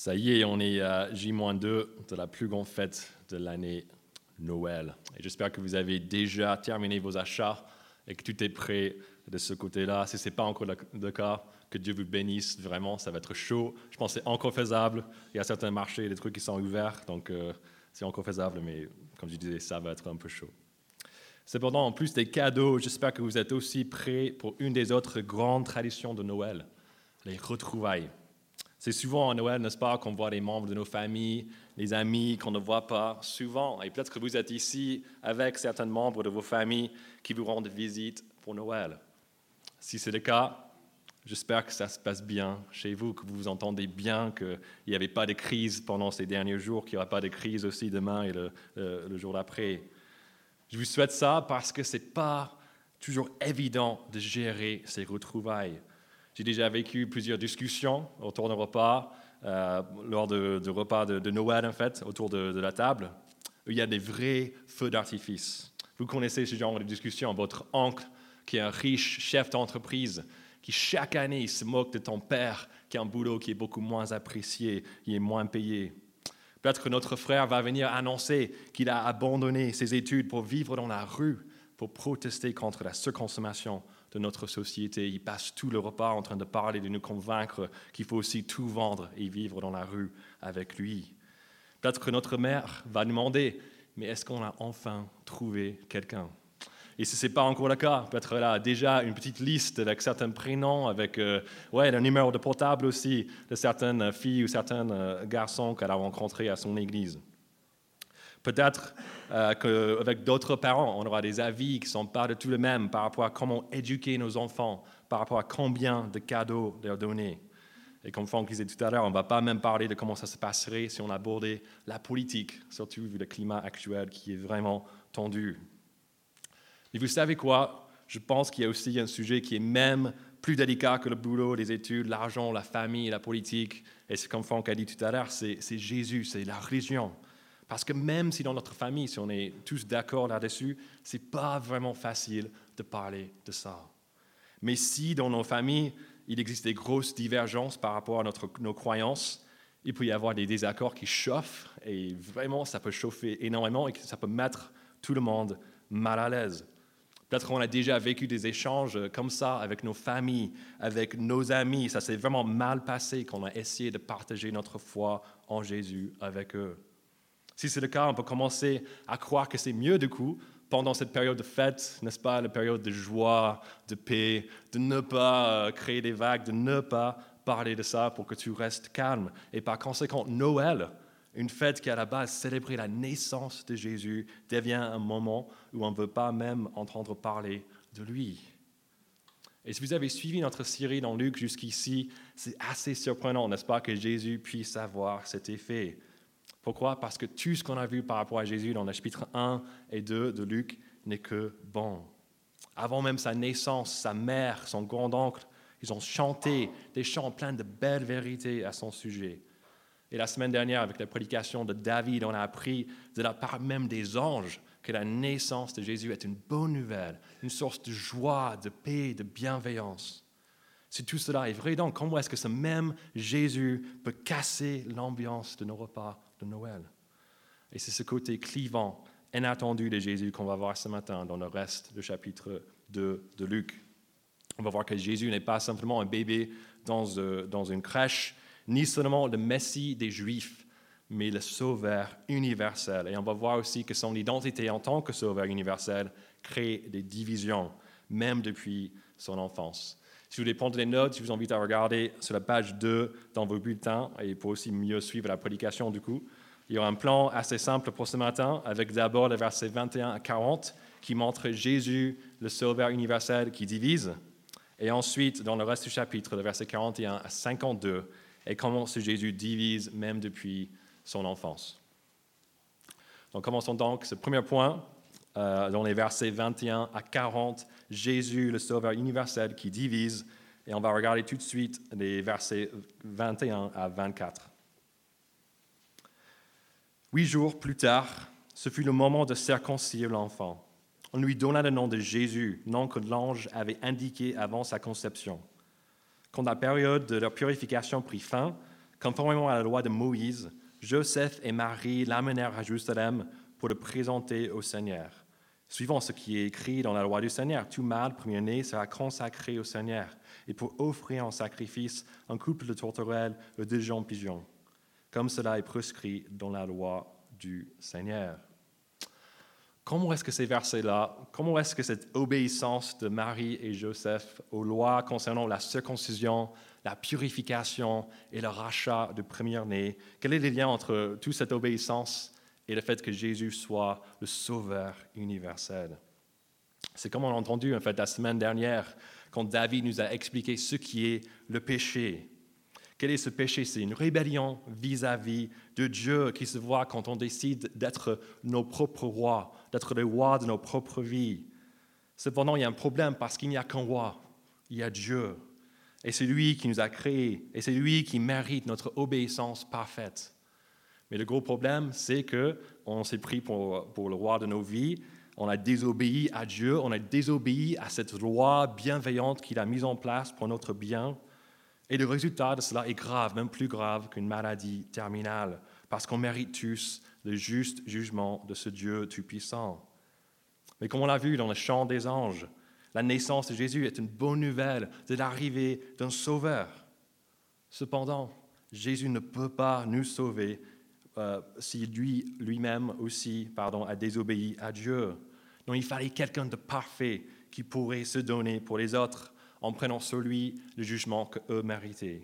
Ça y est, on est à J-2 de la plus grande fête de l'année Noël. Et j'espère que vous avez déjà terminé vos achats et que tout est prêt de ce côté-là. Si ce n'est pas encore le cas, que Dieu vous bénisse vraiment, ça va être chaud. Je pense que c'est encore faisable. Il y a certains marchés, des trucs qui sont ouverts, donc euh, c'est encore faisable, mais comme je disais, ça va être un peu chaud. Cependant, en plus des cadeaux, j'espère que vous êtes aussi prêts pour une des autres grandes traditions de Noël, les retrouvailles. C'est souvent à Noël, n'est-ce pas, qu'on voit les membres de nos familles, les amis qu'on ne voit pas souvent. Et peut-être que vous êtes ici avec certains membres de vos familles qui vous rendent visite pour Noël. Si c'est le cas, j'espère que ça se passe bien chez vous, que vous vous entendez bien, qu'il n'y avait pas de crise pendant ces derniers jours, qu'il n'y aura pas de crise aussi demain et le, le jour d'après. Je vous souhaite ça parce que ce n'est pas toujours évident de gérer ces retrouvailles. J'ai déjà vécu plusieurs discussions autour d'un repas, euh, lors de, repas de, Noël en fait, autour de, la table. il y a des vrais feux d'artifice. Vous connaissez ce genre de discussion. Votre oncle, qui est un riche chef d'entreprise, qui chaque année se moque de ton père, qui a un boulot qui est beaucoup moins apprécié, qui est moins payé. Peut-être que notre frère va venir annoncer qu'il a abandonné ses études pour vivre dans la rue, pour protester contre la surconsommation de notre société. Il passe tout le repas en train de parler, de nous convaincre qu'il faut aussi tout vendre et vivre dans la rue avec lui. Peut-être que notre mère va demander, mais est-ce qu'on a enfin trouvé quelqu'un? Et si ce n'est pas encore le cas, peut-être là déjà une petite liste avec certains prénoms, avec euh, ouais, un numéro de portable aussi de certaines filles ou certains euh, garçons qu'elle a rencontrés à son église. Peut-être euh, qu'avec d'autres parents, on aura des avis qui ne sont pas de tout le même par rapport à comment éduquer nos enfants, par rapport à combien de cadeaux leur donner. Et comme Franck disait tout à l'heure, on ne va pas même parler de comment ça se passerait si on abordait la politique, surtout vu le climat actuel qui est vraiment tendu. Mais vous savez quoi? Je pense qu'il y a aussi un sujet qui est même plus délicat que le boulot, les études, l'argent, la famille, la politique. Et c'est comme Franck a dit tout à l'heure, c'est Jésus, c'est la religion. Parce que même si dans notre famille, si on est tous d'accord là-dessus, ce n'est pas vraiment facile de parler de ça. Mais si dans nos familles, il existe des grosses divergences par rapport à notre, nos croyances, il peut y avoir des désaccords qui chauffent, et vraiment, ça peut chauffer énormément et ça peut mettre tout le monde mal à l'aise. Peut-être qu'on a déjà vécu des échanges comme ça avec nos familles, avec nos amis. Ça s'est vraiment mal passé qu'on a essayé de partager notre foi en Jésus avec eux. Si c'est le cas, on peut commencer à croire que c'est mieux du coup, pendant cette période de fête, n'est-ce pas, la période de joie, de paix, de ne pas euh, créer des vagues, de ne pas parler de ça pour que tu restes calme. Et par conséquent, Noël, une fête qui à la base célébrait la naissance de Jésus, devient un moment où on ne veut pas même entendre parler de lui. Et si vous avez suivi notre série dans Luc jusqu'ici, c'est assez surprenant, n'est-ce pas, que Jésus puisse avoir cet effet. Pourquoi? Parce que tout ce qu'on a vu par rapport à Jésus dans les chapitres 1 et 2 de Luc n'est que bon. Avant même sa naissance, sa mère, son grand-oncle, ils ont chanté des chants pleins de belles vérités à son sujet. Et la semaine dernière, avec la prédication de David, on a appris de la part même des anges que la naissance de Jésus est une bonne nouvelle, une source de joie, de paix, de bienveillance. Si tout cela est vrai, donc comment est-ce que ce même Jésus peut casser l'ambiance de nos repas de Noël. Et c'est ce côté clivant, inattendu de Jésus qu'on va voir ce matin dans le reste du chapitre 2 de Luc. On va voir que Jésus n'est pas simplement un bébé dans, euh, dans une crèche, ni seulement le Messie des Juifs, mais le Sauveur universel. Et on va voir aussi que son identité en tant que Sauveur universel crée des divisions, même depuis son enfance. Si vous voulez prendre des notes, je vous invite à regarder sur la page 2 dans vos bulletins et pour aussi mieux suivre la prédication du coup. Il y aura un plan assez simple pour ce matin avec d'abord les versets 21 à 40 qui montrent Jésus, le Sauveur universel qui divise. Et ensuite, dans le reste du chapitre, les versets 41 à 52, et comment ce Jésus divise même depuis son enfance. Donc commençons donc ce premier point, euh, dans les versets 21 à 40, Jésus, le Sauveur universel, qui divise. Et on va regarder tout de suite les versets 21 à 24. Huit jours plus tard, ce fut le moment de circoncire l'enfant. On lui donna le nom de Jésus, nom que l'ange avait indiqué avant sa conception. Quand la période de leur purification prit fin, Conformément à la loi de Moïse, Joseph et Marie l'amenèrent à Jérusalem pour le présenter au Seigneur. Suivant ce qui est écrit dans la loi du Seigneur, tout mâle premier-né sera consacré au Seigneur, et pour offrir en sacrifice un couple de tourterelles ou de jambes pigeons, comme cela est prescrit dans la loi du Seigneur. Comment est-ce que ces versets-là, comment est-ce que cette obéissance de Marie et Joseph aux lois concernant la circoncision, la purification et le rachat de premier-né, quel est le lien entre toute cette obéissance et le fait que Jésus soit le sauveur universel? C'est comme on a entendu en fait la semaine dernière quand David nous a expliqué ce qui est le péché. Quel est ce péché? C'est une rébellion vis-à-vis de Dieu qui se voit quand on décide d'être nos propres rois, d'être les rois de nos propres vies. Cependant, il y a un problème parce qu'il n'y a qu'un roi, il y a Dieu. Et c'est lui qui nous a créés, et c'est lui qui mérite notre obéissance parfaite. Mais le gros problème, c'est qu'on s'est pris pour, pour le roi de nos vies, on a désobéi à Dieu, on a désobéi à cette loi bienveillante qu'il a mise en place pour notre bien. Et le résultat de cela est grave, même plus grave qu'une maladie terminale, parce qu'on mérite tous le juste jugement de ce Dieu tout-puissant. Mais comme on l'a vu dans le chant des anges, la naissance de Jésus est une bonne nouvelle de l'arrivée d'un sauveur. Cependant, Jésus ne peut pas nous sauver euh, si lui, lui-même aussi pardon, a désobéi à Dieu. Non, il fallait quelqu'un de parfait qui pourrait se donner pour les autres en prenant sur lui le jugement qu'eux méritaient.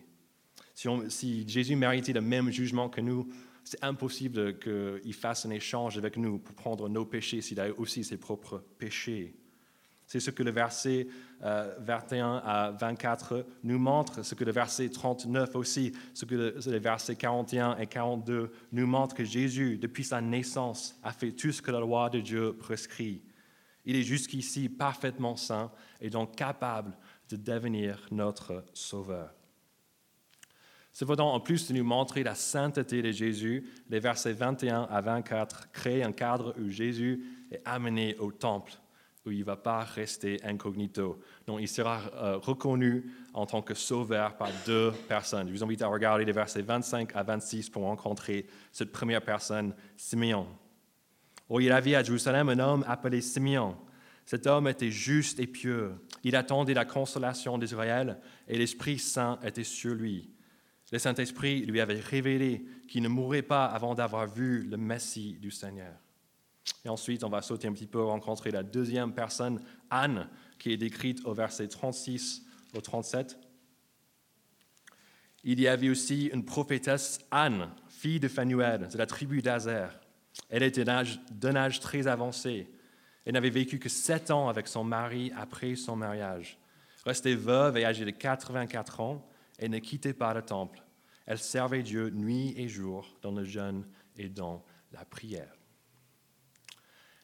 Si, si, Jésus méritait le même jugement que nous, c'est impossible qu'il fasse un échange avec nous pour prendre nos péchés s'il a aussi ses propres péchés. C'est ce que le verset 21 euh, à 24 nous montre, ce que le verset 39 aussi, ce que le, les versets 41 et 42 nous montrent que Jésus, depuis sa naissance, a fait tout ce que la loi de Dieu prescrit. Il est jusqu'ici parfaitement saint et donc capable de devenir notre Sauveur. Cependant, en plus de nous montrer la sainteté de Jésus, les versets 21 à 24 créent un cadre où Jésus est amené au temple, où il ne va pas rester incognito. Non, il sera euh, reconnu en tant que sauveur par deux personnes. Je vous invite à regarder les versets 25 à 26 pour rencontrer cette première personne, Simeon. Oh, il avait à Jérusalem un homme appelé Simeon. Cet homme était juste et pieux. Il attendait la consolation d'Israël et l'Esprit Saint était sur lui. Le Saint-Esprit lui avait révélé qu'il ne mourrait pas avant d'avoir vu le Messie du Seigneur. Et ensuite, on va sauter un petit peu, rencontrer la deuxième personne, Anne, qui est décrite au verset 36 au 37. Il y avait aussi une prophétesse, Anne, fille de Phanuel, de la tribu d'Azer. Elle était d'un âge très avancé elle n'avait vécu que sept ans avec son mari après son mariage. Restée veuve et âgée de 84 ans, elle ne quittait pas le temple. Elle servait Dieu nuit et jour dans le jeûne et dans la prière.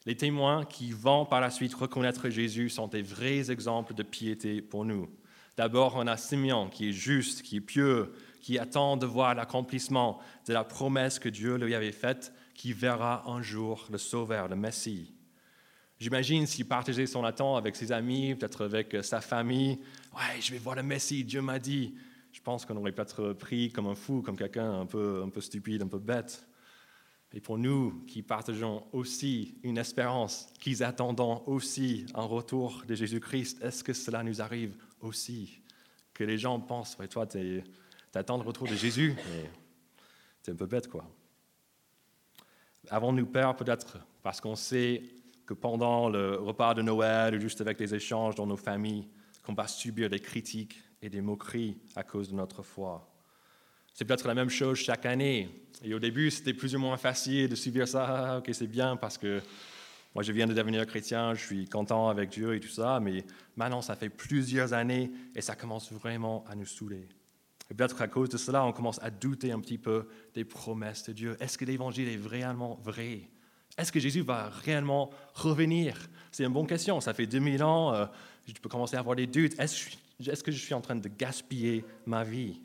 Les témoins qui vont par la suite reconnaître Jésus sont des vrais exemples de piété pour nous. D'abord, on a Simeon qui est juste, qui est pieux, qui attend de voir l'accomplissement de la promesse que Dieu lui avait faite, qui verra un jour le Sauveur, le Messie. J'imagine s'il partageait son attente avec ses amis, peut-être avec euh, sa famille. Ouais, je vais voir le Messie, Dieu m'a dit. Je pense qu'on aurait peut-être pris comme un fou, comme quelqu'un un peu, un peu stupide, un peu bête. Et pour nous qui partageons aussi une espérance, qui attendons aussi un retour de Jésus-Christ, est-ce que cela nous arrive aussi? Que les gens pensent, ouais, toi, tu attends le retour de Jésus, mais un peu bête, quoi. Avons-nous peur peut-être parce qu'on sait que pendant le repas de Noël ou juste avec les échanges dans nos familles, qu'on va subir des critiques et des moqueries à cause de notre foi? C'est peut-être la même chose chaque année. Et au début, c'était plus ou moins facile de subir ça. Ok, c'est bien parce que moi, je viens de devenir chrétien, je suis content avec Dieu et tout ça. Mais maintenant, ça fait plusieurs années et ça commence vraiment à nous saouler. Et peut-être à cause de cela, on commence à douter un petit peu des promesses de Dieu. Est-ce que l'évangile est réellement vrai? Est-ce que Jésus va réellement revenir? C'est une bonne question. Ça fait 2000 ans, euh, je peux commencer à avoir des doutes. Est-ce que je suis en train de gaspiller ma vie?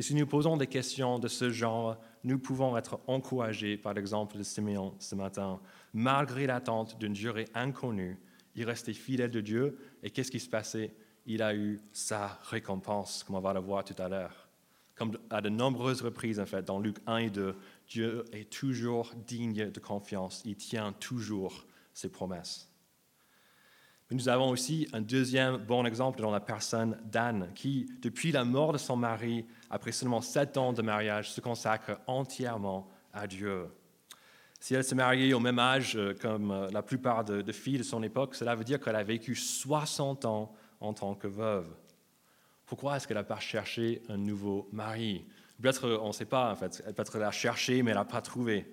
Et si nous posons des questions de ce genre, nous pouvons être encouragés par l'exemple de Simeon ce matin. Malgré l'attente d'une durée inconnue, il restait fidèle de Dieu. Et qu'est-ce qui se passait? Il a eu sa récompense, comme on va le voir tout à l'heure. comme à de nombreuses reprises, en fait, dans Luc 1 et 2, Dieu est toujours digne de confiance. Il tient toujours ses promesses. Mais nous avons aussi un deuxième bon exemple dans la personne d'Anne, qui, depuis la mort de son mari, après seulement sept ans de mariage, se consacre entièrement à Dieu. Si elle s'est mariée au même âge euh, comme euh, la plupart de, filles de son époque, cela veut dire qu'elle a vécu 60 ans en tant que veuve. Pourquoi est-ce qu'elle n'a pas cherché un nouveau mari? Peut-être, euh, on ne sait pas, fait. Elle peut-être l'a cherché, mais elle n'a pas trouvé.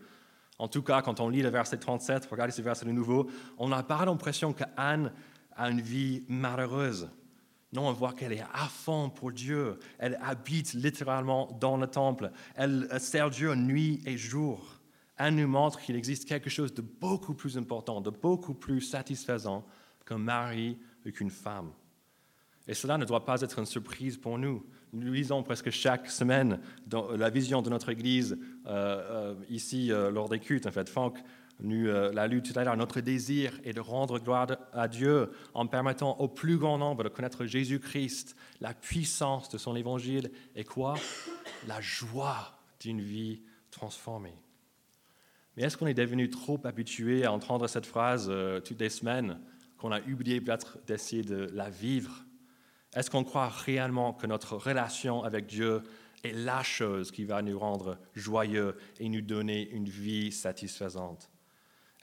En tout cas, quand on lit le verset 37, regardez ce verset de nouveau, on n'a pas l'impression qu'Anne a une vie malheureuse. Non, on voit qu'elle est à fond pour Dieu. Elle habite littéralement dans le temple. Elle sert Dieu nuit et jour. Elle nous montre qu'il existe quelque chose de beaucoup plus important, de beaucoup plus satisfaisant qu'un mari ou qu'une femme. Et cela ne doit pas être une surprise pour nous. Nous lisons presque chaque semaine la vision de notre Église, euh, euh, ici euh, lors des cultes, en fait. Franck nous l'a lu tout à l'heure. Notre désir est de rendre gloire à Dieu en permettant au plus grand nombre de connaître Jésus-Christ, la puissance de son évangile et quoi? La joie d'une vie transformée. Mais est-ce qu'on est devenu trop habitué à entendre cette phrase toutes les semaines qu'on a oublié peut-être d'essayer de la vivre? Est-ce qu'on croit réellement que notre relation avec Dieu est la chose qui va nous rendre joyeux et nous donner une vie satisfaisante?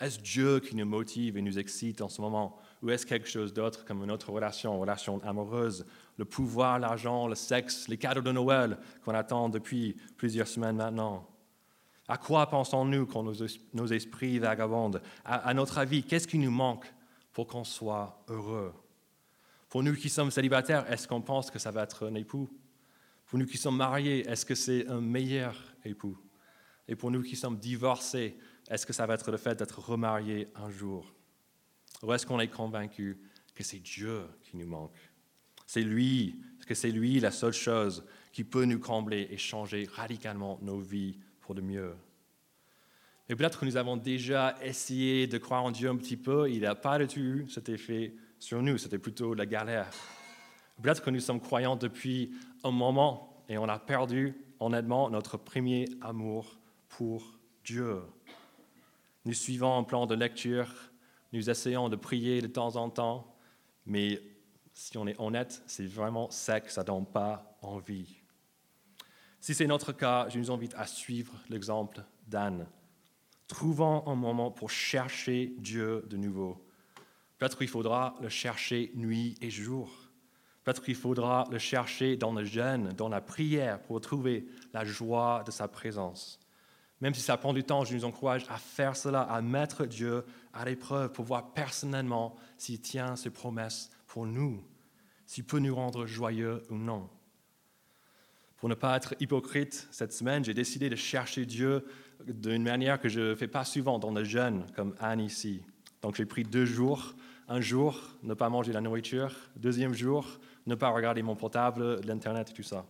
Est-ce Dieu qui nous motive et nous excite en ce moment? Ou est-ce quelque chose d'autre comme une autre relation, relation amoureuse, le pouvoir, l'argent, le sexe, les cadeaux de Noël qu'on attend depuis plusieurs semaines maintenant? À quoi pensons-nous quand nos, esprits vagabondent? À, notre avis, qu'est-ce qui nous manque pour qu'on soit heureux? Pour nous qui sommes célibataires, est-ce qu'on pense que ça va être un époux? Pour nous qui sommes mariés, est-ce que c'est un meilleur époux? Et pour nous qui sommes divorcés, est-ce que ça va être le fait d'être remariés un jour? Ou est-ce qu'on est convaincu que c'est Dieu qui nous manque? C'est lui, que c'est lui la seule chose qui peut nous combler et changer radicalement nos vies pour le mieux. Et peut-être que nous avons déjà essayé de croire en Dieu un petit peu, il n'a pas du tout cet effet sur nous, c'était plutôt la galère. Peut-être que nous sommes croyants depuis un moment et on a perdu honnêtement notre premier amour pour Dieu. Nous suivons un plan de lecture, nous essayons de prier de temps en temps, mais si on est honnête, c'est vraiment sec, ça ne donne pas envie. Si c'est notre cas, je nous invite à suivre l'exemple d'Anne. Trouvons un moment pour chercher Dieu de nouveau. Peut-être qu'il faudra le chercher nuit et jour. Peut-être qu'il faudra le chercher dans le jeûne, dans la prière, pour trouver la joie de sa présence. Même si ça prend du temps, je nous encourage à faire cela, à mettre Dieu à l'épreuve pour voir personnellement s'il tient ses promesses pour nous, s'il peut nous rendre joyeux ou non. Pour ne pas être hypocrite, cette semaine, j'ai décidé de chercher Dieu d'une manière que je ne fais pas souvent dans le jeûne, comme Anne ici. Donc j'ai pris deux jours. Un jour, ne pas manger la nourriture. Deuxième jour, ne pas regarder mon portable, l'Internet et tout ça.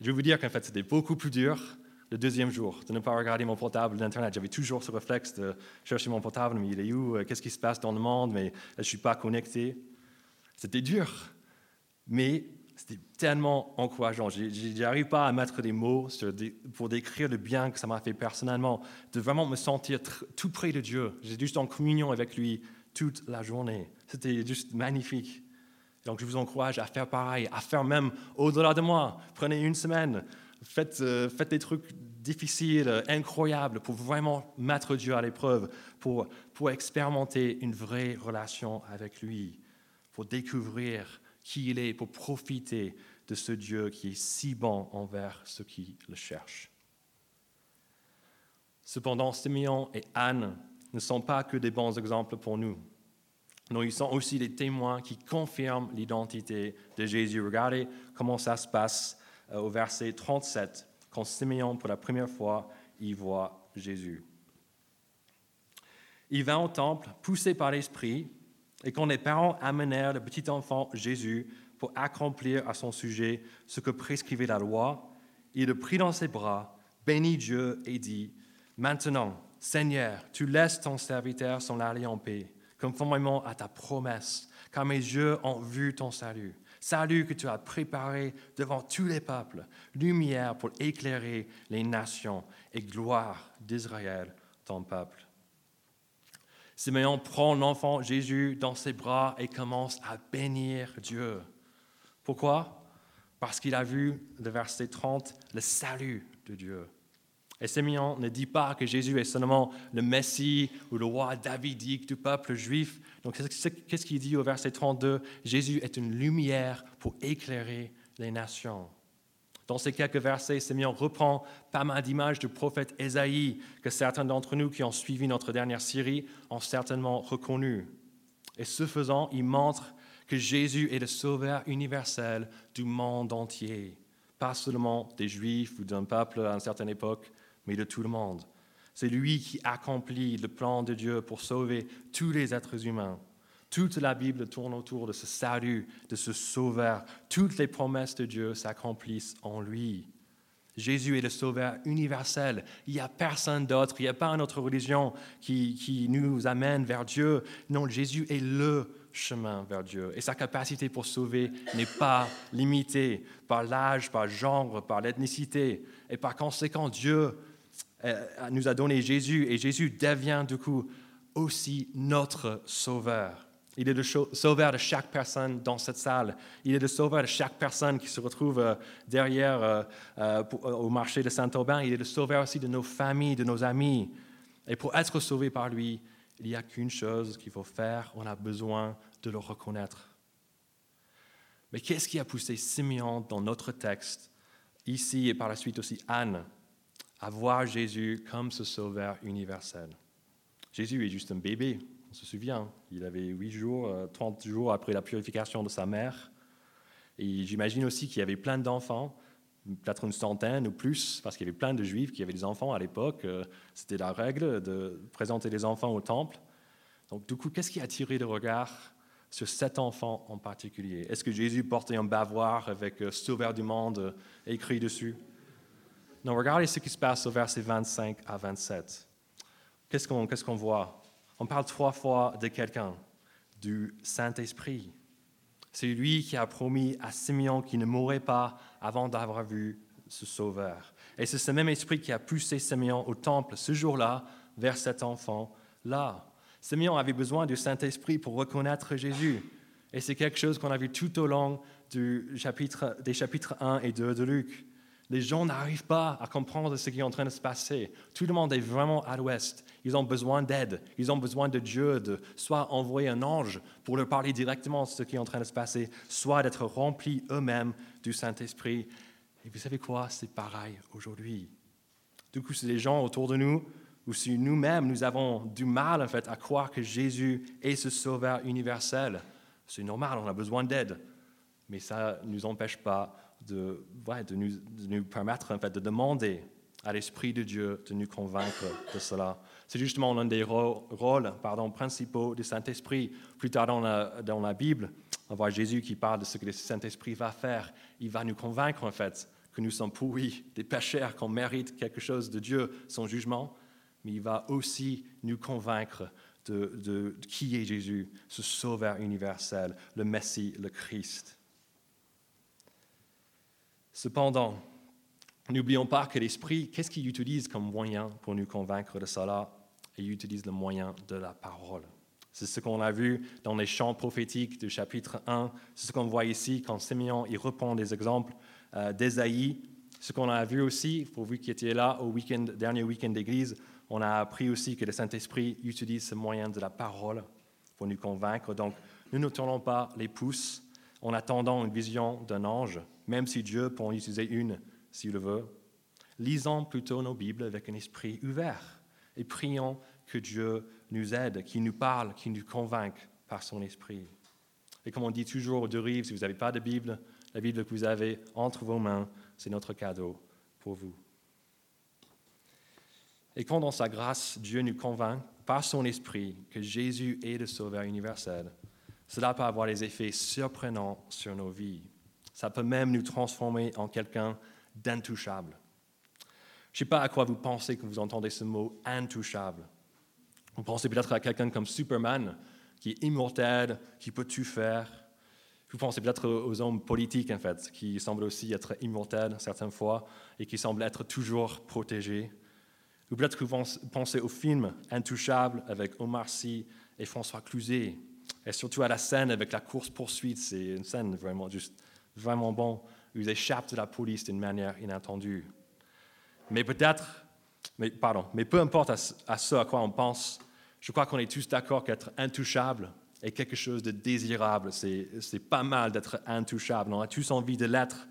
Je vais vous dire qu'en fait, c'était beaucoup plus dur le deuxième jour, de ne pas regarder mon portable, l'Internet. J'avais toujours ce réflexe de chercher mon portable, mais il est où? Qu'est-ce qui se passe dans le monde? Mais je ne suis pas connecté. C'était dur. Mais c'était tellement encourageant. Je n'arrive pas à mettre des mots pour décrire le bien que ça m'a fait personnellement, de vraiment me sentir tout près de Dieu. J'étais juste en communion avec lui toute la journée. C'était juste magnifique. Donc je vous encourage à faire pareil, à faire même au-delà de moi. Prenez une semaine, faites, euh, des trucs difficiles, incroyables, pour vraiment mettre Dieu à l'épreuve, pour expérimenter une vraie relation avec lui, pour découvrir qui il est pour profiter de ce Dieu qui est si bon envers ceux qui le cherchent. Cependant, Simeon et Anne ne sont pas que des bons exemples pour nous. Non, ils sont aussi des témoins qui confirment l'identité de Jésus. Regardez comment ça se passe euh, au verset 37, quand Simeon, pour la première fois, y voit Jésus. Il va au temple, poussé par l'Esprit, et quand les parents amenèrent le petit enfant Jésus pour accomplir à son sujet ce que prescrivait la loi, il le prit dans ses bras, bénit Dieu et dit, Maintenant, Seigneur, tu laisses ton serviteur s'en aller en paix, conformément à ta promesse, car mes yeux ont vu ton salut, Salut que tu as préparé devant tous les peuples, lumière pour éclairer les nations et gloire d'Israël, ton peuple. Simeon prend l'enfant Jésus dans ses bras et commence à bénir Dieu. Pourquoi? Parce qu'il a vu, le verset 30, le salut de Dieu. Et Simeon ne dit pas que Jésus est seulement le Messie ou le roi davidique du peuple juif. Donc, qu'est-ce qu'il dit au verset 32 Jésus est une lumière pour éclairer les nations. Dans ces quelques versets, Simeon reprend pas mal d'images du prophète Ésaïe que certains d'entre nous qui ont suivi notre dernière série ont certainement reconnu. Et ce faisant, il montre que Jésus est le sauveur universel du monde entier, pas seulement des Juifs ou d'un peuple à une certaine époque, mais de tout le monde. C'est lui qui accomplit le plan de Dieu pour sauver tous les êtres humains. Toute la Bible tourne autour de ce salut, de ce sauveur. Toutes les promesses de Dieu s'accomplissent en lui. Jésus est le sauveur universel. Il n'y a personne d'autre. Il n'y a pas une autre religion qui, qui, nous amène vers Dieu. Non, Jésus est le chemin vers Dieu. Et sa capacité pour sauver n'est pas limitée par l'âge, par le genre, par l'ethnicité. Et par conséquent, Dieu euh, nous a donné Jésus et Jésus devient du coup aussi notre sauveur. Il est le sauveur de chaque personne dans cette salle. Il est le sauveur de chaque personne qui se retrouve euh, derrière euh, au marché de Saint-Aubin. Il est le sauveur aussi de nos familles, de nos amis. Et pour être sauvé par lui, il n'y a qu'une chose qu'il faut faire. On a besoin de le reconnaître. Mais qu'est-ce qui a poussé Simeon dans notre texte, ici et par la suite aussi Anne, à voir Jésus comme ce sauveur universel? Jésus est juste un bébé, on se souvient. Il avait 8 jours, 30 euh, jours après la purification de sa mère. Et j'imagine aussi qu'il y avait plein d'enfants, peut-être une centaine ou plus, parce qu'il y avait plein de juifs qui avaient des enfants à l'époque. Euh, c'était la règle de présenter des enfants au temple. Donc, du coup, qu'est-ce qui a attiré le regard sur cet enfant en particulier? Est-ce que Jésus portait un bavoir avec euh, Sauveur du monde écrit dessus? Non, regardez ce qui se passe au verset 25 à 27. Qu'est-ce qu'on voit? On parle trois fois de quelqu'un, du Saint-Esprit. C'est lui qui a promis à Simeon qu'il ne mourrait pas avant d'avoir vu ce Sauveur. Et c'est ce même esprit qui a poussé Simeon au temple ce jour-là vers cet enfant-là. Simeon avait besoin du Saint-Esprit pour reconnaître Jésus. Et c'est quelque chose qu'on a vu tout au long des chapitres 1 et 2 de Luc les gens n'arrivent pas à comprendre ce qui est en train de se passer. Tout le monde est vraiment à l'ouest. Ils ont besoin d'aide. Ils ont besoin de Dieu, de soit envoyer un ange pour leur parler directement de ce qui est en train de se passer, soit d'être remplis eux-mêmes du Saint-Esprit. Et vous savez quoi? C'est pareil aujourd'hui. Du coup, c'est les gens autour de nous, ou si nous-mêmes, nous avons du mal en fait à croire que Jésus est ce sauveur universel, c'est normal, on a besoin d'aide. Mais ça ne nous empêche pas de, de, nous, permettre en fait, de demander à l'Esprit de Dieu de nous convaincre de cela. C'est justement l'un des rôles pardon, principaux du Saint-Esprit. Plus tard dans la, dans la Bible, on voit Jésus qui parle de ce que le Saint-Esprit va faire. Il va nous convaincre en fait que nous sommes pourris, des pécheurs, qu'on mérite quelque chose de Dieu, son jugement, mais il va aussi nous convaincre de, de qui est Jésus, ce Sauveur universel, le Messie, le Christ. Cependant, n'oublions pas que l'Esprit, qu'est-ce qu'il utilise comme moyen pour nous convaincre de cela? Il utilise le moyen de la parole. C'est ce qu'on a vu dans les chants prophétiques du chapitre 1. C'est ce qu'on voit ici quand Simeon il reprend des exemples euh, d'Ésaïe. Ce qu'on a vu aussi, pour vous qui étiez là au dernier week-end d'église, on a appris aussi que le Saint-Esprit utilise ce moyen de la parole pour nous convaincre. Donc, nous ne tournons pas les pouces en attendant une vision d'un ange, même si Dieu peut en utiliser une s'il le veut. Lisons plutôt nos Bibles avec un esprit ouvert et prions que Dieu nous aide, qu'il nous parle, qu'il nous convainque par son esprit. Et comme on dit toujours aux deux rives, si vous n'avez pas de Bible, la Bible que vous avez entre vos mains, c'est notre cadeau pour vous. Et quand dans sa grâce, Dieu nous convainc par son esprit que Jésus est le Sauveur universel, cela peut avoir des effets surprenants sur nos vies. Ça peut même nous transformer en quelqu'un d'intouchable. Je ne sais pas à quoi vous pensez quand vous entendez ce mot intouchable. Vous pensez peut-être à quelqu'un comme Superman, qui est immortel, qui peut tout faire. Vous pensez peut-être aux hommes politiques, en fait, qui semblent aussi être immortels certaines fois et qui semblent être toujours protégés. Ou peut-être que vous pensez au film Intouchable avec Omar Sy et François Cluzet, et surtout à la scène avec la course-poursuite. C'est une scène vraiment, juste, vraiment bon, ils échappent de la police d'une manière inattendue. Mais peut-être, mais, pardon, mais peu importe à, à ce à quoi on pense, je crois qu'on est tous d'accord qu'être intouchable est quelque chose de désirable. C'est pas mal d'être intouchable. On a tous envie de l'être,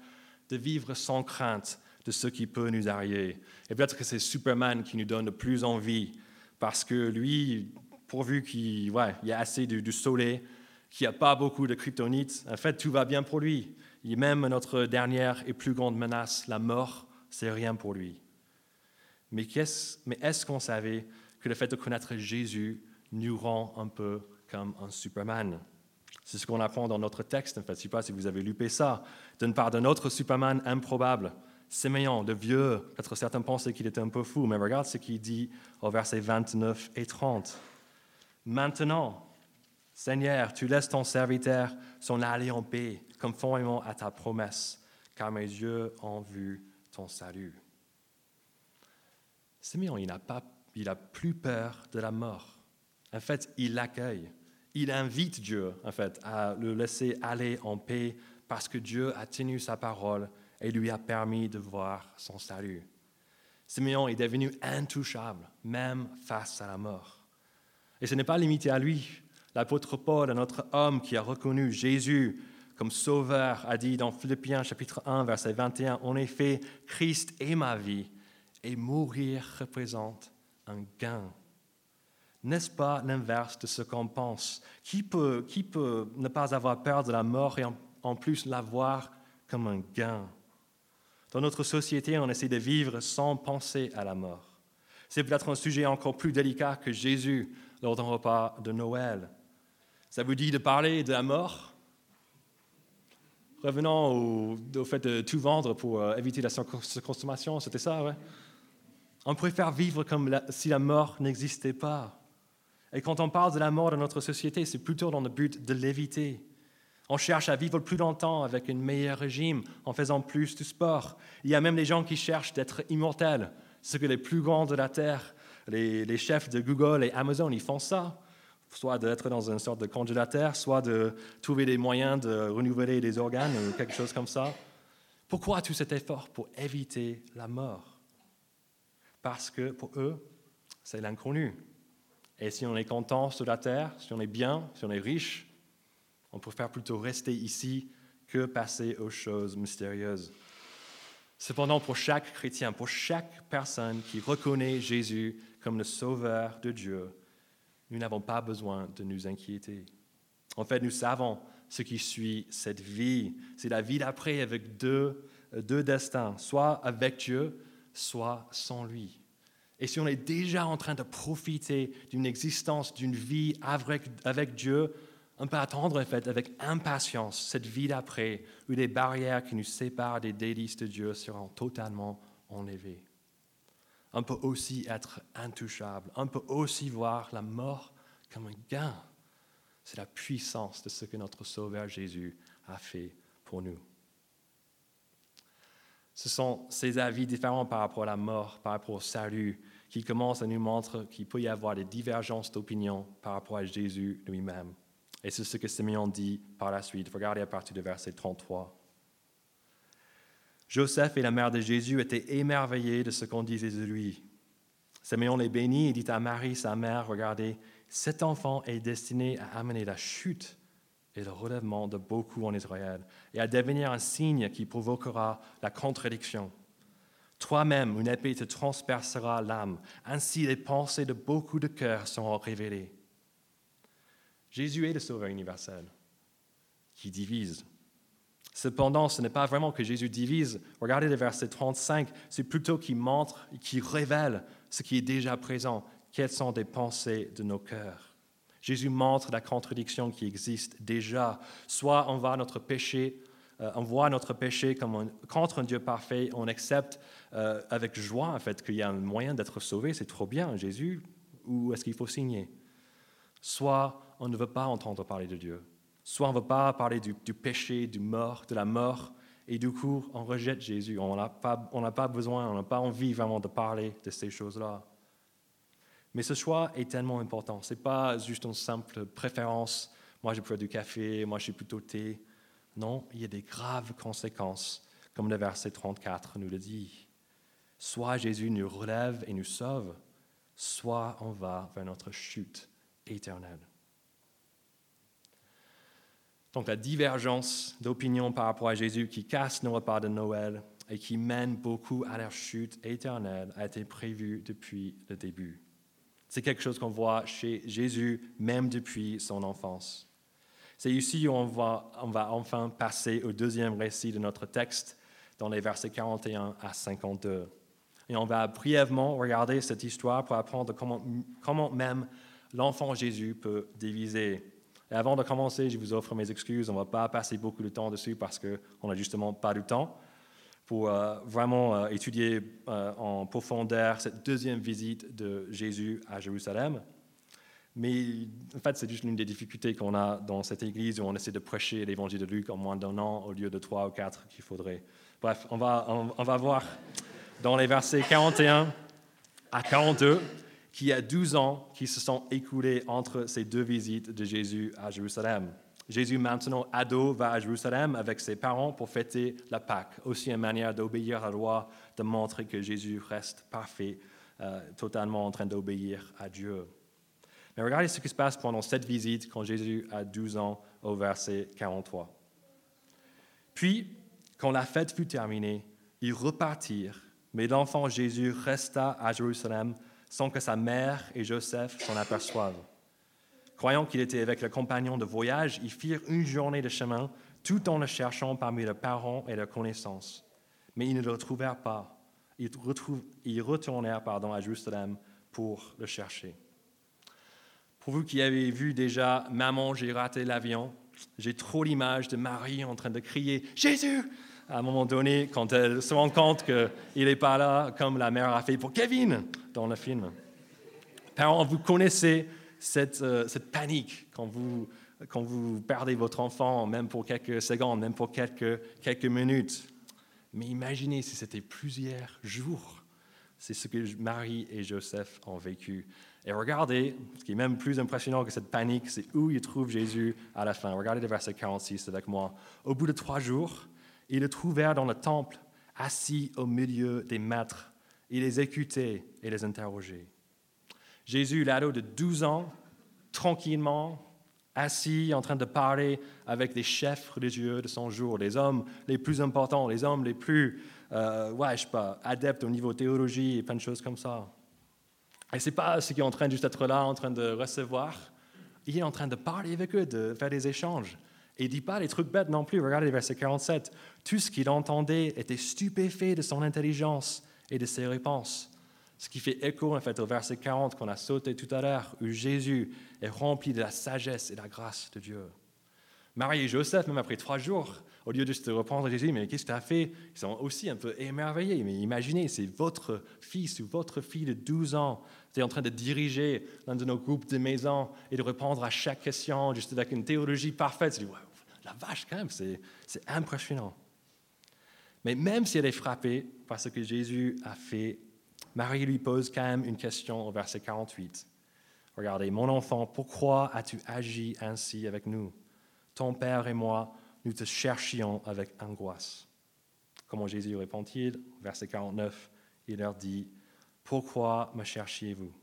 de vivre sans crainte de ce qui peut nous arriver. Et peut-être que c'est Superman qui nous donne le plus envie, parce que lui, pourvu qu'il ouais, y a assez du, soleil, qu'il n'y a pas beaucoup de kryptonite, en fait, tout va bien pour lui. Il même notre dernière et plus grande menace, la mort, c'est rien pour lui. Mais, mais est-ce qu'on savait que le fait de connaître Jésus nous rend un peu comme un Superman? C'est ce qu'on apprend dans notre texte, en fait. Je ne sais pas si vous avez lupé ça. D'une part d'un autre Superman improbable, sémillant, de vieux. Peut-être certains pensaient qu'il était un peu fou, mais regarde ce qu'il dit au versets 29 et 30. Maintenant, Seigneur, tu laisses ton serviteur s'en aller en paix, conformément à ta promesse, car mes yeux ont vu ton salut. Simeon, il n'a pas il a plus peur de la mort. En fait, il l'accueille. Il invite Dieu, en fait, à le laisser aller en paix parce que Dieu a tenu sa parole et lui a permis de voir son salut. Simeon est devenu intouchable, même face à la mort. Et ce n'est pas limité à lui. L'apôtre Paul, un autre homme qui a reconnu Jésus comme sauveur, a dit dans Philippiens chapitre 1, verset 21, En effet, Christ est ma vie et mourir représente un gain. N'est-ce pas l'inverse de ce qu'on pense? Qui peut, qui peut ne pas avoir peur de la mort et en, plus la voir comme un gain? Dans notre société, on essaie de vivre sans penser à la mort. C'est peut-être un sujet encore plus délicat que Jésus lors d'un repas de Noël. Ça vous dit de parler de la mort? Revenons au, fait de tout vendre pour euh, éviter la consommation, c'était ça, ouais? On préfère vivre comme si la mort n'existait pas. Et quand on parle de la mort dans notre société, c'est plutôt dans le but de l'éviter. On cherche à vivre plus longtemps avec un meilleur régime, en faisant plus de sport. Il y a même des gens qui cherchent d'être immortels. Ce que les plus grands de la Terre, les, chefs de Google et Amazon, ils font ça. Soit d'être dans une sorte de congélateur, soit de trouver des moyens de renouveler des organes ou quelque chose comme ça. Pourquoi tout cet effort Pour éviter la mort? Parce que pour eux, c'est l'inconnu. Et si on est content sur la terre, si on est bien, si on est riche, on préfère plutôt rester ici que passer aux choses mystérieuses. Cependant, pour chaque chrétien, pour chaque personne qui reconnaît Jésus comme le Sauveur de Dieu, nous n'avons pas besoin de nous inquiéter. En fait, nous savons ce qui suit cette vie. C'est la vie d'après avec deux, deux destins, soit avec Dieu, soit sans lui. Et si on est déjà en train de profiter d'une existence, d'une vie avec, avec, Dieu, on peut attendre en fait avec impatience cette vie d'après, où les barrières qui nous séparent des délices de Dieu seront totalement enlevées. On peut aussi être intouchable, on peut aussi voir la mort comme un gain. C'est la puissance de ce que notre Sauveur Jésus a fait pour nous. Ce sont ces avis différents par rapport à la mort, par rapport au salut, qui commencent à nous montrer qu'il peut y avoir des divergences d'opinion par rapport à Jésus lui-même. Et c'est ce que Simeon dit par la suite. Regardez à partir du verset 33. Joseph et la mère de Jésus étaient émerveillés de ce qu'on disait de lui. Simeon les bénit et dit à Marie, sa mère, regardez, cet enfant est destiné à amener la chute et le relèvement de beaucoup en Israël, et à devenir un signe qui provoquera la contradiction. Toi-même, une épée te transpercera l'âme. Ainsi, les pensées de beaucoup de cœurs seront révélées. Jésus est le Sauveur universel qui divise. Cependant, ce n'est pas vraiment que Jésus divise. Regardez le verset 35, c'est plutôt qu'il montre, qu'il révèle ce qui est déjà présent, quelles sont les pensées de nos cœurs? Jésus montre la contradiction qui existe déjà. Soit on voit notre péché, euh, on voit notre péché comme contre un Dieu parfait, on accepte euh, avec joie en fait qu'il y a un moyen d'être sauvé, c'est trop bien, Jésus, ou est-ce qu'il faut signer? Soit on ne veut pas entendre parler de Dieu. Soit on ne veut pas parler du, péché, du mort, de la mort, et du coup, on rejette Jésus. On n'a pas, pas besoin, on n'a pas envie vraiment de parler de ces choses-là. Mais ce choix est tellement important. Ce n'est pas juste une simple préférence. Moi, je préfère du café, moi, je suis plutôt thé. Non, il y a des graves conséquences, comme le verset 34 nous le dit. Soit Jésus nous relève et nous sauve, soit on va vers notre chute éternelle. Donc la divergence d'opinion par rapport à Jésus qui casse nos repas de Noël et qui mène beaucoup à leur chute éternelle a été prévue depuis le début. C'est quelque chose qu'on voit chez Jésus même depuis son enfance. C'est ici où on va, on va enfin passer au deuxième récit de notre texte dans les versets 41 à 52. Et on va brièvement regarder cette histoire pour apprendre comment, comment même l'enfant Jésus peut diviser et avant de commencer, je vous offre mes excuses. On ne va pas passer beaucoup de temps dessus parce qu'on n'a justement pas du temps pour euh, vraiment euh, étudier euh, en profondeur cette deuxième visite de Jésus à Jérusalem. Mais en fait, c'est juste l'une des difficultés qu'on a dans cette église où on essaie de prêcher l'évangile de Luc en moins d'un an au lieu de trois ou quatre qu'il faudrait. Bref, on va, on va voir dans les versets 41 à 42 qu'il y a 12 ans qui se sont écoulés entre ces deux visites de Jésus à Jérusalem. Jésus, maintenant ado, va à Jérusalem avec ses parents pour fêter la Pâque, aussi une manière d'obéir à la loi, de montrer que Jésus reste parfait, euh, totalement en train d'obéir à Dieu. Mais regardez ce qui se passe pendant cette visite quand Jésus a 12 ans au verset 43. Puis, quand la fête fut terminée, ils repartirent, mais l'enfant Jésus resta à Jérusalem sans que sa mère et Joseph s'en aperçoivent. Croyant qu'il était avec le compagnon de voyage, ils firent une journée de chemin tout en le cherchant parmi leurs parents et leurs connaissances. Mais ils ne le trouvèrent pas. Ils, retournèrent pardon, à Jérusalem pour le chercher. Pour vous qui avez vu déjà Maman, j'ai raté l'avion, j'ai trop l'image de Marie en train de crier Jésus à un moment donné, quand elle se rend compte qu'il n'est pas là, comme la mère a fait pour Kevin dans le film. Parents, vous connaissez cette, euh, panique quand vous, quand vous perdez votre enfant, même pour quelques secondes, même pour quelques, quelques minutes. Mais imaginez si c'était plusieurs jours. C'est ce que Marie et Joseph ont vécu. Et regardez, ce qui est même plus impressionnant que cette panique, c'est où ils trouvent Jésus à la fin. Regardez le verset 46 avec moi. Au bout de trois jours, ils le trouvèrent dans le temple, assis au milieu des maîtres. Il les écoutait et les interrogeait. Jésus, l'ado de 12 ans, tranquillement, assis, en train de parler avec des chefs religieux de son jour, les hommes les plus importants, les hommes les plus, euh, ouais, je sais pas, adeptes au niveau théologie et plein de choses comme ça. Et ce n'est pas ce qui est en train juste d'être là, en train de recevoir. Il est en train de parler avec eux, de faire des échanges. Et il dit pas les trucs bêtes non plus. Regardez le verset 47. Tout ce qu'il entendait était stupéfait de son intelligence et de ses réponses. Ce qui fait écho en fait au verset 40 qu'on a sauté tout à l'heure, où Jésus est rempli de la sagesse et de la grâce de Dieu. Marie et Joseph, même après trois jours, au lieu de se reprendre Jésus, mais qu'est-ce que tu as fait? Ils sont aussi un peu émerveillés. Mais imaginez, c'est votre fils ou votre fille de 12 ans qui est en train de diriger l'un de nos groupes de maison et de répondre à chaque question juste avec une théologie parfaite. C'est la vache, quand même, c'est impressionnant. Mais même si elle est frappée par ce que Jésus a fait, Marie lui pose quand même une question au verset 48. Regardez, mon enfant, pourquoi as-tu agi ainsi avec nous? Ton Père et moi, nous te cherchions avec angoisse. Comment Jésus répond-il Verset 49, il leur dit, Pourquoi me cherchiez-vous?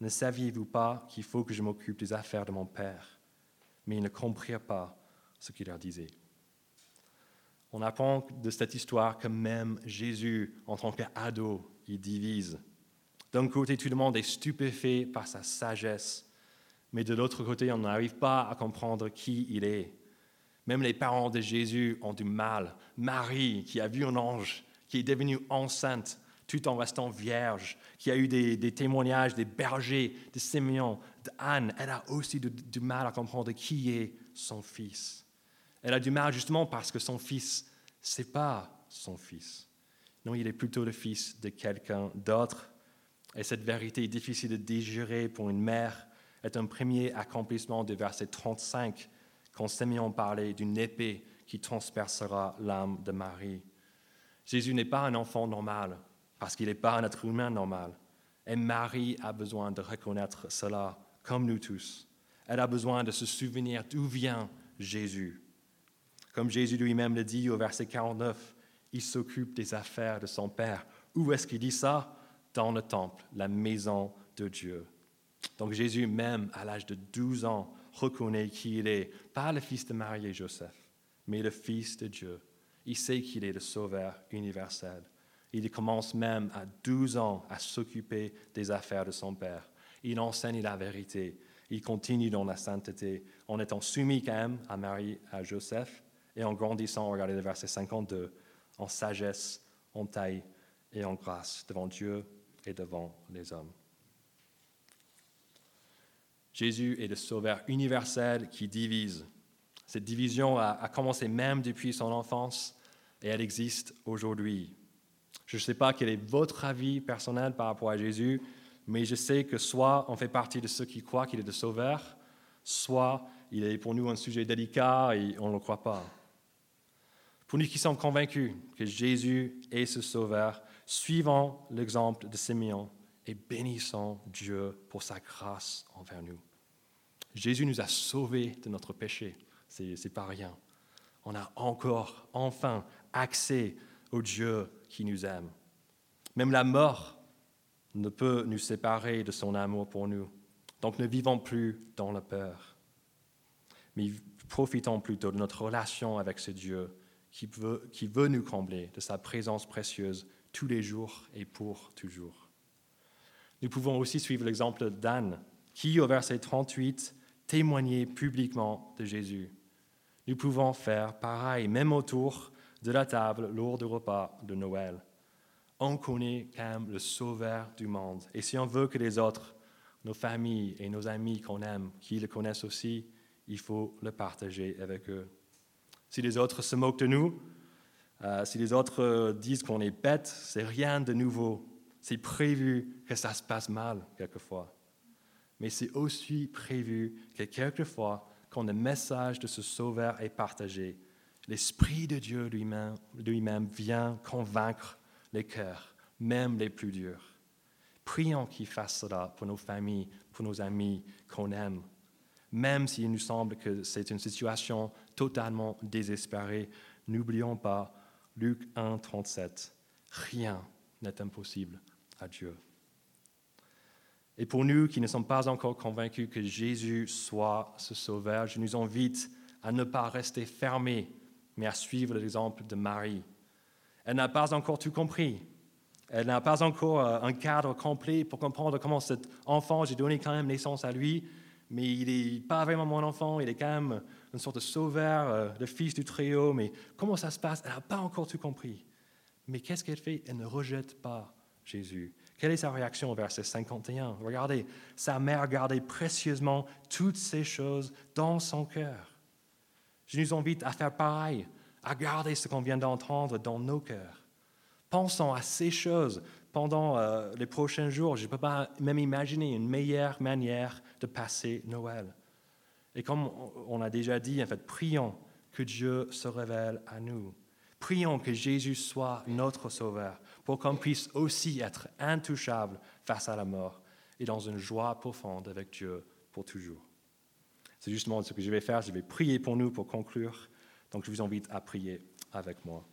Ne saviez-vous pas qu'il faut que je m'occupe des affaires de mon Père? Mais ils ne comprirent pas ce qu'il leur disait. On apprend de cette histoire que même Jésus, en tant qu'ado, il divise. D'un côté, tout le monde est stupéfait par sa sagesse, mais de l'autre côté, on n'arrive pas à comprendre qui il est. Même les parents de Jésus ont du mal. Marie, qui a vu un ange, qui est devenue enceinte tout en restant vierge, qui a eu des, témoignages des bergers, de Simeon, d'Anne, elle a aussi du mal à comprendre qui est son fils. Elle a du mal justement parce que son fils, c'est pas son fils. Non, il est plutôt le fils de quelqu'un d'autre. Et cette vérité est difficile de digérer pour une mère est un premier accomplissement du verset 35 quand Simeon parlait d'une épée qui transpercera l'âme de Marie. Jésus n'est pas un enfant normal, parce qu'il n'est pas un être humain normal. Et Marie a besoin de reconnaître cela, comme nous tous. Elle a besoin de se souvenir d'où vient Jésus. Comme Jésus lui-même le dit au verset 49, il s'occupe des affaires de son Père. Où est-ce qu'il dit ça? Dans le temple, la maison de Dieu. Donc Jésus, même à l'âge de 12 ans, reconnaît qu'il est, pas le fils de Marie et Joseph, mais le fils de Dieu. Il sait qu'il est le sauveur universel. Il commence même à 12 ans à s'occuper des affaires de son Père. Il enseigne la vérité. Il continue dans la sainteté en étant soumis quand même à Marie, à Joseph, et en grandissant, regardez le verset 52, en sagesse, en taille et en grâce devant Dieu et devant les hommes. Jésus est le sauveur universel qui divise. Cette division a, commencé même depuis son enfance et elle existe aujourd'hui. Je ne sais pas quel est votre avis personnel par rapport à Jésus, mais je sais que soit on fait partie de ceux qui croient qu'il est le sauveur, soit il est pour nous un sujet délicat et on ne le croit pas. Pour nous qui sommes convaincus que Jésus est ce sauveur, suivons l'exemple de Simeon et bénissons Dieu pour sa grâce envers nous. Jésus nous a sauvés de notre péché, ce n'est pas rien. On a encore, enfin, accès au Dieu qui nous aime. Même la mort ne peut nous séparer de son amour pour nous. Donc ne vivons plus dans la peur, mais profitons plutôt de notre relation avec ce Dieu qui veut, qui veut nous combler de sa présence précieuse tous les jours et pour toujours. Nous pouvons aussi suivre l'exemple d'Anne, qui, au verset 38, témoignait publiquement de Jésus. Nous pouvons faire pareil, même autour de la table lors du repas de Noël. On connaît quand même le Sauveur du monde. Et si on veut que les autres, nos familles et nos amis qu'on aime, qui le connaissent aussi, il faut le partager avec eux. Si les autres se moquent de nous, euh, si les autres euh, disent qu'on est bête, c'est rien de nouveau. C'est prévu que ça se passe mal quelquefois. Mais c'est aussi prévu que quelquefois, quand le message de ce Sauveur est partagé, l'Esprit de Dieu lui-même lui vient convaincre les cœurs, même les plus durs. Prions qu'il fasse cela pour nos familles, pour nos amis qu'on aime. Même s'il nous semble que c'est une situation totalement désespérée, n'oublions pas Luc 1, 37. Rien n'est impossible à Dieu. Et pour nous qui ne sommes pas encore convaincus que Jésus soit ce sauveur, je nous invite à ne pas rester fermés, mais à suivre l'exemple de Marie. Elle n'a pas encore tout compris. Elle n'a pas encore euh, un cadre complet pour comprendre comment cet enfant, j'ai donné quand même naissance à lui, mais il n'est pas vraiment mon enfant, il est quand même une sorte de sauveur, euh, le fils du trio, mais comment ça se passe? Elle n'a pas encore tout compris. Mais qu'est-ce qu'elle fait? Elle ne rejette pas Jésus. Quelle est sa réaction au verset 51 Regardez, sa mère gardait précieusement toutes ces choses dans son cœur. Je nous invite à faire pareil, à garder ce qu'on vient d'entendre dans nos cœurs. Pensons à ces choses pendant euh, les prochains jours. Je ne peux pas même imaginer une meilleure manière de passer Noël. Et comme on a déjà dit, en fait, prions que Dieu se révèle à nous. Prions que Jésus soit notre Sauveur pour qu'on puisse aussi être intouchable face à la mort et dans une joie profonde avec Dieu pour toujours. C'est justement ce que je vais faire. Je vais prier pour nous pour conclure. Donc je vous invite à prier avec moi.